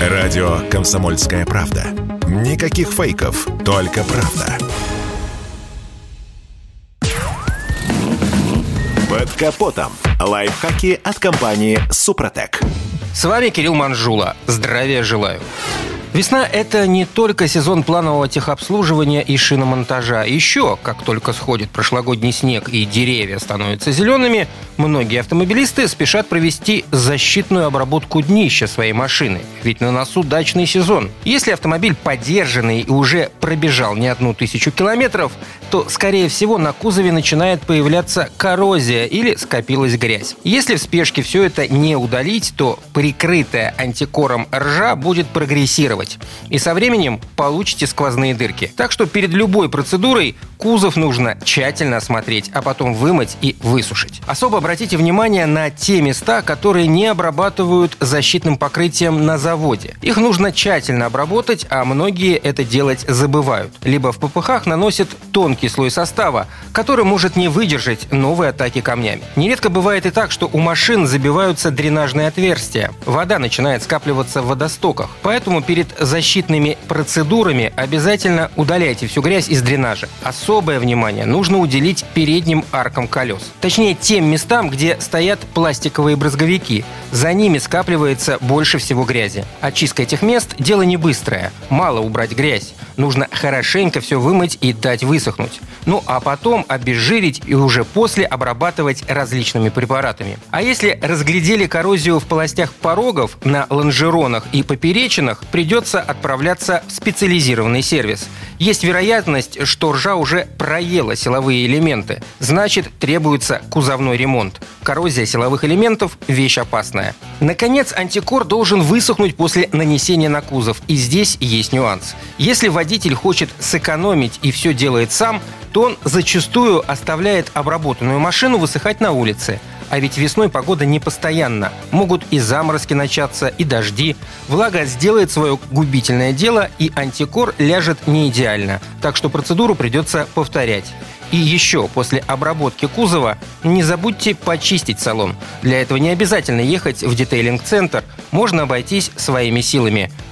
Радио «Комсомольская правда». Никаких фейков, только правда. Под капотом. Лайфхаки от компании «Супротек». С вами Кирилл Манжула. Здравия желаю. Весна – это не только сезон планового техобслуживания и шиномонтажа. Еще, как только сходит прошлогодний снег и деревья становятся зелеными, многие автомобилисты спешат провести защитную обработку днища своей машины. Ведь на носу дачный сезон. Если автомобиль подержанный и уже пробежал не одну тысячу километров, то, скорее всего, на кузове начинает появляться коррозия или скопилась грязь. Если в спешке все это не удалить, то прикрытая антикором ржа будет прогрессировать делать. И со временем получите сквозные дырки. Так что перед любой процедурой кузов нужно тщательно осмотреть, а потом вымыть и высушить. Особо обратите внимание на те места, которые не обрабатывают защитным покрытием на заводе. Их нужно тщательно обработать, а многие это делать забывают. Либо в ППХ наносят тонкий слой состава, который может не выдержать новые атаки камнями. Нередко бывает и так, что у машин забиваются дренажные отверстия. Вода начинает скапливаться в водостоках. Поэтому защитными процедурами обязательно удаляйте всю грязь из дренажа. Особое внимание нужно уделить передним аркам колес. Точнее, тем местам, где стоят пластиковые брызговики. За ними скапливается больше всего грязи. Очистка этих мест – дело не быстрое. Мало убрать грязь. Нужно хорошенько все вымыть и дать высохнуть. Ну а потом обезжирить и уже после обрабатывать различными препаратами. А если разглядели коррозию в полостях порогов, на лонжеронах и поперечинах, придется отправляться в специализированный сервис. Есть вероятность, что ржа уже проела силовые элементы. Значит, требуется кузовной ремонт. Коррозия силовых элементов – вещь опасная. Наконец, антикор должен высохнуть после нанесения на кузов. И здесь есть нюанс. Если водитель хочет сэкономить и все делает сам, то он зачастую оставляет обработанную машину высыхать на улице. А ведь весной погода непостоянна. Могут и заморозки начаться, и дожди. Влага сделает свое губительное дело, и антикор ляжет не идеально. Так что процедуру придется повторять. И еще после обработки кузова не забудьте почистить салон. Для этого не обязательно ехать в детейлинг-центр. Можно обойтись своими силами.